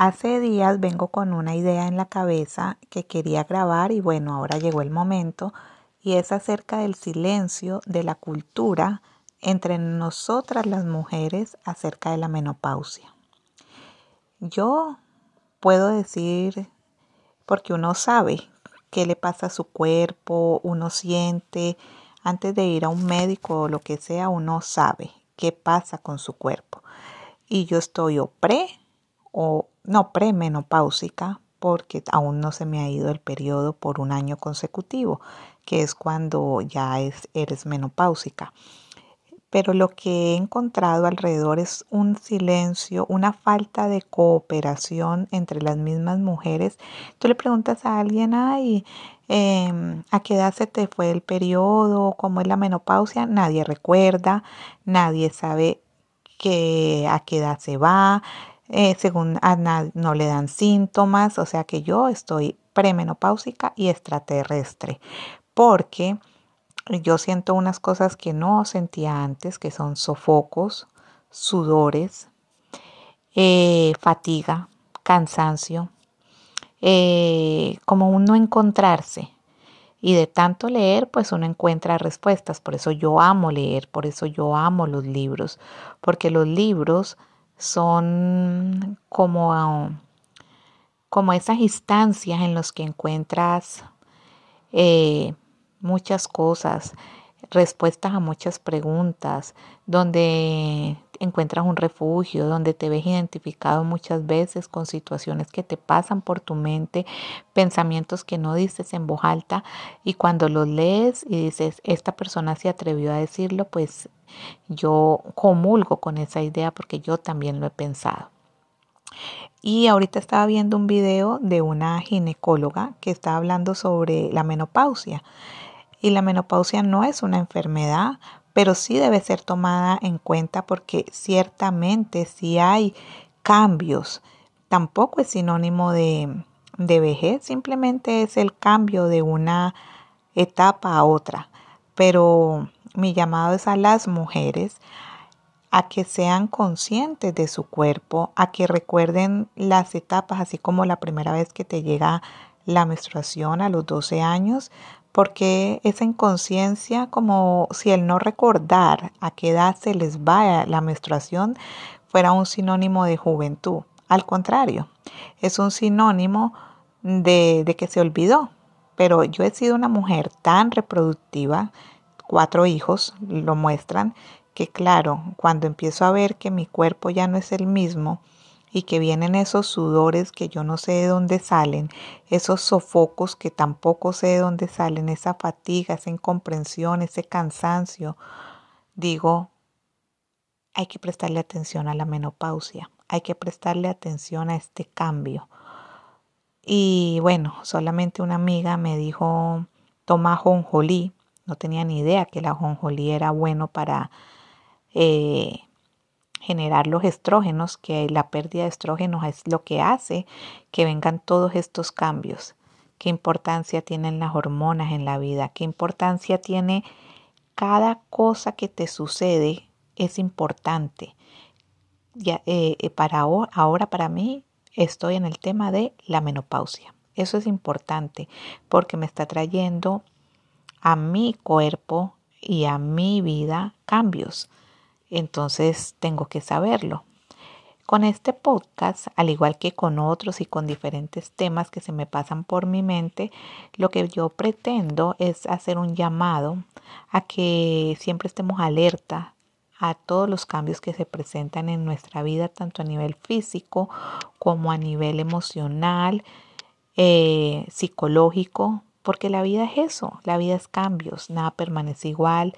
Hace días vengo con una idea en la cabeza que quería grabar y bueno, ahora llegó el momento y es acerca del silencio de la cultura entre nosotras las mujeres acerca de la menopausia. Yo puedo decir, porque uno sabe qué le pasa a su cuerpo, uno siente, antes de ir a un médico o lo que sea, uno sabe qué pasa con su cuerpo. Y yo estoy o pre o no premenopáusica porque aún no se me ha ido el periodo por un año consecutivo, que es cuando ya es, eres menopáusica. Pero lo que he encontrado alrededor es un silencio, una falta de cooperación entre las mismas mujeres. Tú le preguntas a alguien, ay, em, ¿a qué edad se te fue el periodo? ¿Cómo es la menopausia? Nadie recuerda, nadie sabe a qué edad se va, eh, según no le dan síntomas, o sea que yo estoy premenopáusica y extraterrestre, porque yo siento unas cosas que no sentía antes, que son sofocos, sudores, eh, fatiga, cansancio, eh, como uno encontrarse. Y de tanto leer, pues uno encuentra respuestas. Por eso yo amo leer, por eso yo amo los libros, porque los libros son como, como esas instancias en las que encuentras eh, muchas cosas, respuestas a muchas preguntas, donde encuentras un refugio, donde te ves identificado muchas veces con situaciones que te pasan por tu mente, pensamientos que no dices en voz alta y cuando los lees y dices, esta persona se atrevió a decirlo, pues yo comulgo con esa idea porque yo también lo he pensado. Y ahorita estaba viendo un video de una ginecóloga que está hablando sobre la menopausia. Y la menopausia no es una enfermedad, pero sí debe ser tomada en cuenta porque ciertamente si hay cambios, tampoco es sinónimo de, de vejez, simplemente es el cambio de una etapa a otra. Pero mi llamado es a las mujeres a que sean conscientes de su cuerpo, a que recuerden las etapas, así como la primera vez que te llega la menstruación a los 12 años, porque esa inconsciencia, como si el no recordar a qué edad se les va la menstruación, fuera un sinónimo de juventud. Al contrario, es un sinónimo de, de que se olvidó. Pero yo he sido una mujer tan reproductiva, cuatro hijos lo muestran, que claro, cuando empiezo a ver que mi cuerpo ya no es el mismo, y que vienen esos sudores que yo no sé de dónde salen, esos sofocos que tampoco sé de dónde salen, esa fatiga, esa incomprensión, ese cansancio, digo, hay que prestarle atención a la menopausia, hay que prestarle atención a este cambio. Y bueno, solamente una amiga me dijo, toma jonjolí, no tenía ni idea que la jonjolí era bueno para eh, generar los estrógenos, que la pérdida de estrógenos es lo que hace que vengan todos estos cambios. ¿Qué importancia tienen las hormonas en la vida? ¿Qué importancia tiene cada cosa que te sucede? Es importante. Ya, eh, eh, para ahora, para mí, estoy en el tema de la menopausia. Eso es importante porque me está trayendo a mi cuerpo y a mi vida cambios entonces tengo que saberlo. Con este podcast, al igual que con otros y con diferentes temas que se me pasan por mi mente, lo que yo pretendo es hacer un llamado a que siempre estemos alerta a todos los cambios que se presentan en nuestra vida, tanto a nivel físico como a nivel emocional, eh, psicológico, porque la vida es eso, la vida es cambios, nada permanece igual,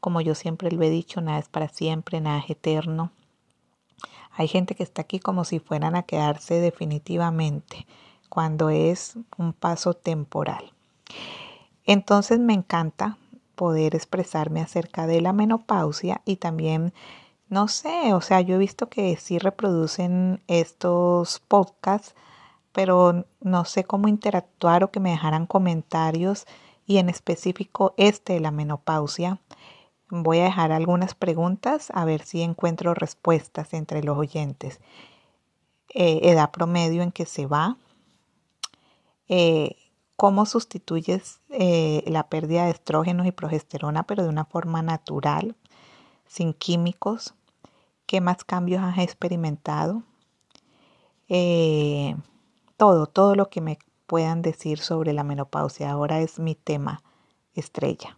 como yo siempre lo he dicho, nada es para siempre, nada es eterno. Hay gente que está aquí como si fueran a quedarse definitivamente, cuando es un paso temporal. Entonces me encanta poder expresarme acerca de la menopausia y también, no sé, o sea, yo he visto que sí reproducen estos podcasts, pero no sé cómo interactuar o que me dejaran comentarios y en específico este de la menopausia Voy a dejar algunas preguntas a ver si encuentro respuestas entre los oyentes. eh, edad promedio en que se va, eh, cómo sustituyes eh, la pérdida de estrógenos y progesterona, pero de una forma natural, sin químicos, qué más cambios has experimentado, todo, todo lo que me puedan decir sobre la menopausia. Ahora es mi tema estrella.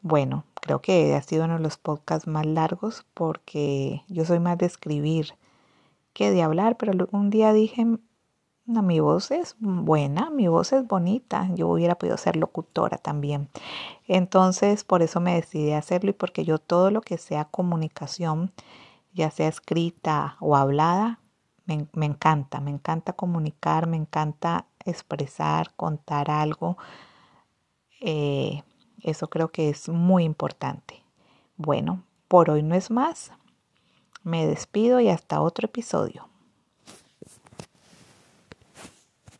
Bueno, creo que ha sido uno de los podcasts más largos porque yo soy más de escribir que de hablar, pero un día dije, mi voz es buena, mi voz es bonita, yo hubiera podido ser locutora también. Entonces, por eso me decidí a hacerlo y porque yo todo lo que sea comunicación, ya sea escrita o hablada, me, me encanta, me encanta comunicar, me encanta expresar, contar algo. Eh, eso creo que es muy importante. Bueno, por hoy no es más. Me despido y hasta otro episodio.